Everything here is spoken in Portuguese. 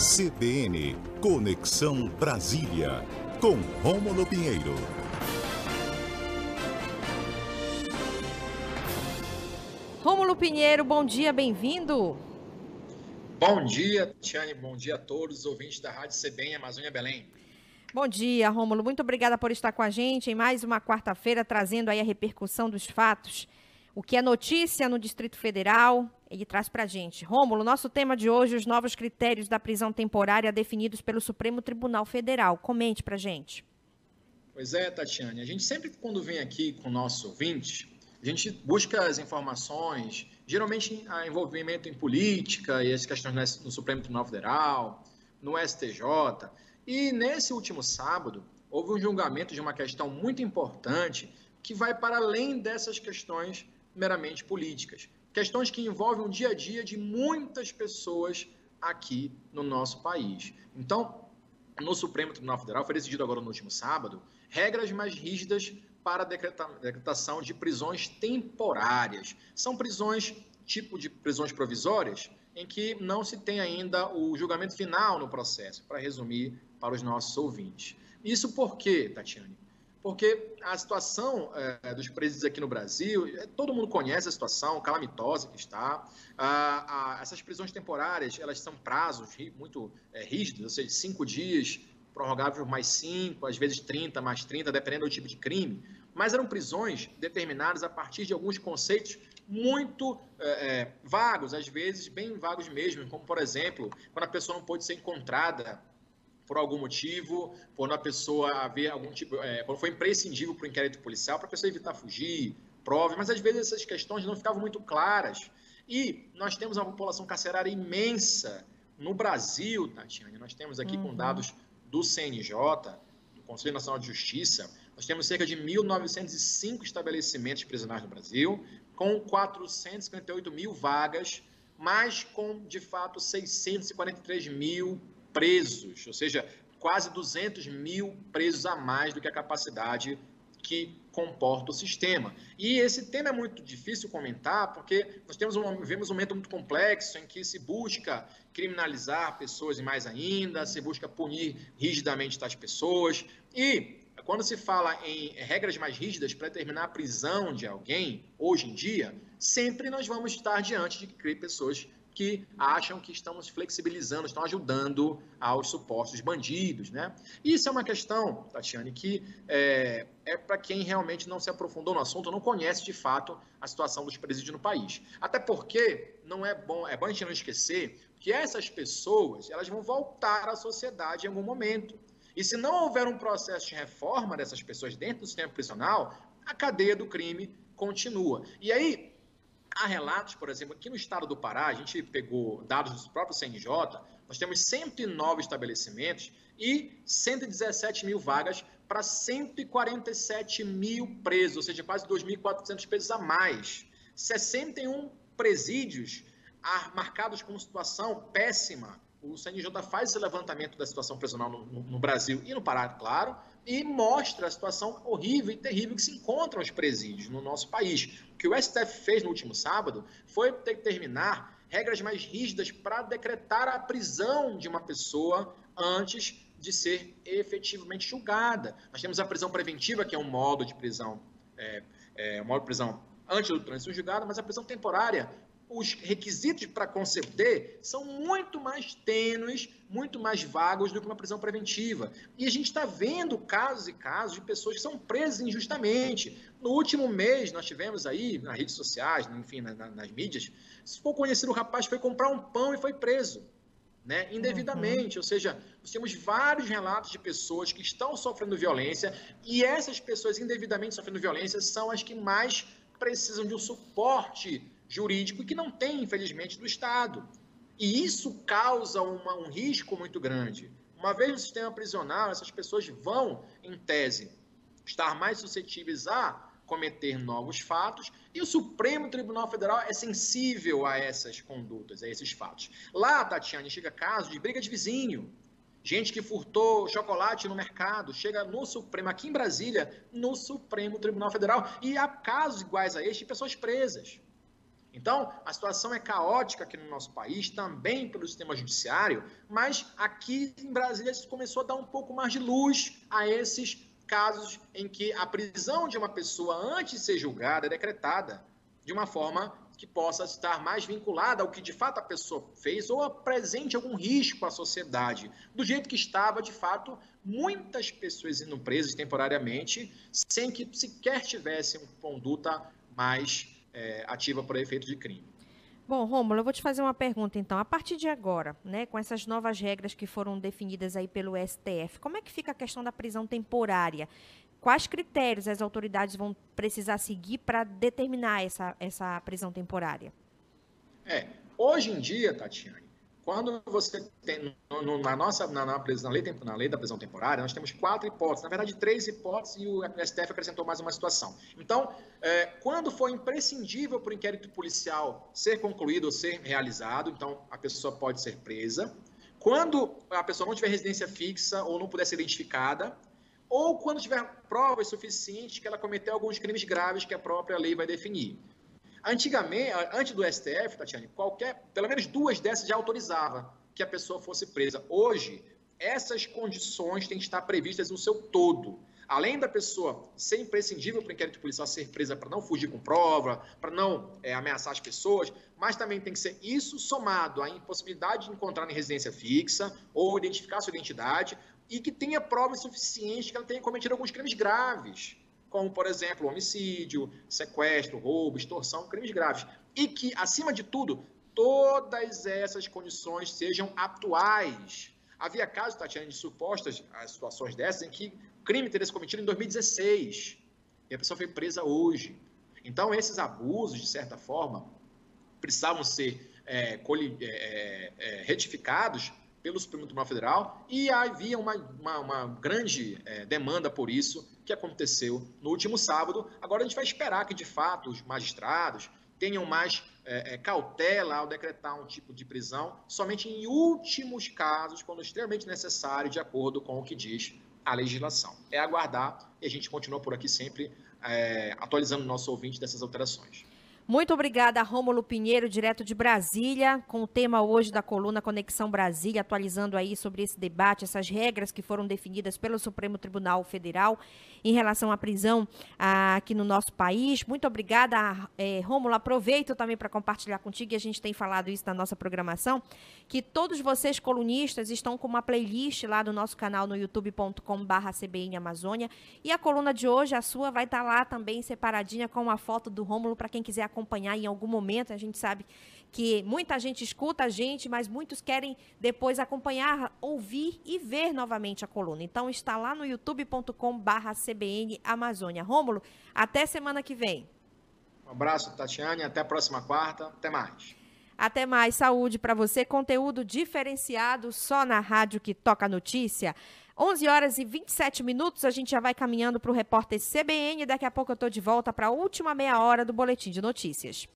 CBN Conexão Brasília, com Rômulo Pinheiro. Rômulo Pinheiro, bom dia, bem-vindo. Bom dia, Tiane, bom dia a todos os ouvintes da Rádio CBN Amazônia Belém. Bom dia, Rômulo. Muito obrigada por estar com a gente em mais uma quarta-feira, trazendo aí a repercussão dos fatos. O que é notícia no Distrito Federal, ele traz para a gente. Rômulo, nosso tema de hoje, os novos critérios da prisão temporária definidos pelo Supremo Tribunal Federal. Comente para a gente. Pois é, Tatiane. A gente sempre, quando vem aqui com o nosso ouvinte, a gente busca as informações, geralmente a envolvimento em política e as questões no Supremo Tribunal Federal, no STJ. E nesse último sábado, houve um julgamento de uma questão muito importante que vai para além dessas questões meramente políticas. Questões que envolvem o dia a dia de muitas pessoas aqui no nosso país. Então, no Supremo Tribunal Federal, foi decidido agora no último sábado, regras mais rígidas para a decretação de prisões temporárias. São prisões, tipo de prisões provisórias, em que não se tem ainda o julgamento final no processo, para resumir para os nossos ouvintes. Isso por quê, Tatiane? Porque a situação é, dos presídios aqui no Brasil, é, todo mundo conhece a situação calamitosa que está. Ah, ah, essas prisões temporárias, elas são prazos muito é, rígidos, ou seja, cinco dias, prorrogável mais cinco, às vezes 30 mais 30, dependendo do tipo de crime. Mas eram prisões determinadas a partir de alguns conceitos muito é, vagos, às vezes bem vagos mesmo, como, por exemplo, quando a pessoa não pode ser encontrada por algum motivo, quando a pessoa haver algum tipo, é, quando foi imprescindível para o inquérito policial, para a pessoa evitar fugir, prove, mas às vezes essas questões não ficavam muito claras. E nós temos uma população carcerária imensa no Brasil, Tatiane. Nós temos aqui uhum. com dados do CNJ, do Conselho Nacional de Justiça, nós temos cerca de 1.905 estabelecimentos prisionais no Brasil, com 458 mil vagas, mas com, de fato, 643 mil presos, ou seja, quase 200 mil presos a mais do que a capacidade que comporta o sistema. E esse tema é muito difícil comentar, porque nós temos um, um momento muito complexo em que se busca criminalizar pessoas e mais ainda, se busca punir rigidamente tais pessoas. E quando se fala em regras mais rígidas para determinar a prisão de alguém, hoje em dia, sempre nós vamos estar diante de que pessoas que acham que estamos flexibilizando, estão ajudando aos supostos bandidos, né? Isso é uma questão, Tatiane, que é, é para quem realmente não se aprofundou no assunto, não conhece de fato a situação dos presídios no país. Até porque não é bom, é bom a gente não esquecer que essas pessoas, elas vão voltar à sociedade em algum momento. E se não houver um processo de reforma dessas pessoas dentro do sistema prisional, a cadeia do crime continua. E aí, Há relatos, por exemplo, aqui no estado do Pará, a gente pegou dados do próprio CNJ, nós temos 109 estabelecimentos e 117 mil vagas para 147 mil presos, ou seja, quase 2.400 presos a mais. 61 presídios marcados com situação péssima. O CNJ faz esse levantamento da situação prisional no, no, no Brasil e no Pará, claro, e mostra a situação horrível e terrível que se encontram os presídios no nosso país. O que o STF fez no último sábado foi determinar regras mais rígidas para decretar a prisão de uma pessoa antes de ser efetivamente julgada. Nós temos a prisão preventiva, que é um modo de prisão, é, é, um modo de prisão antes do trânsito julgado, mas a prisão temporária os requisitos para conceder são muito mais tênues, muito mais vagos do que uma prisão preventiva. E a gente está vendo casos e casos de pessoas que são presas injustamente. No último mês, nós tivemos aí, nas redes sociais, enfim, nas, nas mídias, se for conhecido o rapaz foi comprar um pão e foi preso. Né, indevidamente, uhum. ou seja, nós temos vários relatos de pessoas que estão sofrendo violência e essas pessoas indevidamente sofrendo violência são as que mais precisam de um suporte jurídico que não tem, infelizmente, do Estado. E isso causa uma, um risco muito grande. Uma vez no sistema prisional, essas pessoas vão, em tese, estar mais suscetíveis a cometer novos fatos, e o Supremo Tribunal Federal é sensível a essas condutas, a esses fatos. Lá, Tatiane, chega caso de briga de vizinho, gente que furtou chocolate no mercado, chega no Supremo, aqui em Brasília, no Supremo Tribunal Federal, e há casos iguais a este de pessoas presas. Então, a situação é caótica aqui no nosso país, também pelo sistema judiciário, mas aqui em Brasília isso começou a dar um pouco mais de luz a esses casos em que a prisão de uma pessoa antes de ser julgada é decretada de uma forma que possa estar mais vinculada ao que de fato a pessoa fez ou apresente algum risco à sociedade. Do jeito que estava, de fato, muitas pessoas indo presas temporariamente sem que sequer tivessem conduta mais é, ativa por efeito de crime. Bom, Rômulo, eu vou te fazer uma pergunta então. A partir de agora, né, com essas novas regras que foram definidas aí pelo STF, como é que fica a questão da prisão temporária? Quais critérios as autoridades vão precisar seguir para determinar essa, essa prisão temporária? É, hoje em dia, Tatiane, quando você tem, no, na nossa, na, na, na, lei, na lei da prisão temporária, nós temos quatro hipóteses, na verdade três hipóteses e o STF acrescentou mais uma situação. Então, é, quando for imprescindível para o inquérito policial ser concluído ou ser realizado, então a pessoa pode ser presa. Quando a pessoa não tiver residência fixa ou não puder ser identificada, ou quando tiver provas suficientes que ela cometeu alguns crimes graves que a própria lei vai definir. Antigamente, antes do STF, Tatiane, qualquer, pelo menos duas dessas já autorizava que a pessoa fosse presa. Hoje, essas condições têm que estar previstas no seu todo. Além da pessoa ser imprescindível para o inquérito policial ser presa para não fugir com prova, para não é, ameaçar as pessoas, mas também tem que ser isso somado à impossibilidade de encontrar em residência fixa ou identificar sua identidade e que tenha provas suficientes que ela tenha cometido alguns crimes graves como, por exemplo, homicídio, sequestro, roubo, extorsão, crimes graves. E que, acima de tudo, todas essas condições sejam atuais. Havia casos, Tatiana, de supostas situações dessas em que o crime teria sido cometido em 2016 e a pessoa foi presa hoje. Então, esses abusos, de certa forma, precisavam ser é, é, é, retificados pelo Supremo Tribunal Federal e havia uma, uma, uma grande é, demanda por isso que aconteceu no último sábado. Agora a gente vai esperar que, de fato, os magistrados tenham mais é, é, cautela ao decretar um tipo de prisão somente em últimos casos, quando extremamente necessário, de acordo com o que diz a legislação. É aguardar e a gente continua por aqui sempre é, atualizando o nosso ouvinte dessas alterações. Muito obrigada, Rômulo Pinheiro, direto de Brasília, com o tema hoje da coluna Conexão Brasília, atualizando aí sobre esse debate, essas regras que foram definidas pelo Supremo Tribunal Federal em relação à prisão ah, aqui no nosso país. Muito obrigada, é, Rômulo. Aproveito também para compartilhar contigo, e a gente tem falado isso na nossa programação, que todos vocês colunistas estão com uma playlist lá do nosso canal no youtube.com.br CBN Amazônia. E a coluna de hoje, a sua, vai estar tá lá também separadinha com uma foto do Rômulo para quem quiser acompanhar em algum momento. A gente sabe que muita gente escuta a gente, mas muitos querem depois acompanhar, ouvir e ver novamente a coluna. Então está lá no youtube.com/cbn Amazônia. Rômulo, até semana que vem. Um abraço, Tatiane, até a próxima quarta. Até mais. Até mais, saúde para você. Conteúdo diferenciado só na rádio que toca notícia. 11 horas e 27 minutos, a gente já vai caminhando para o repórter CBN. Daqui a pouco eu estou de volta para a última meia hora do Boletim de Notícias.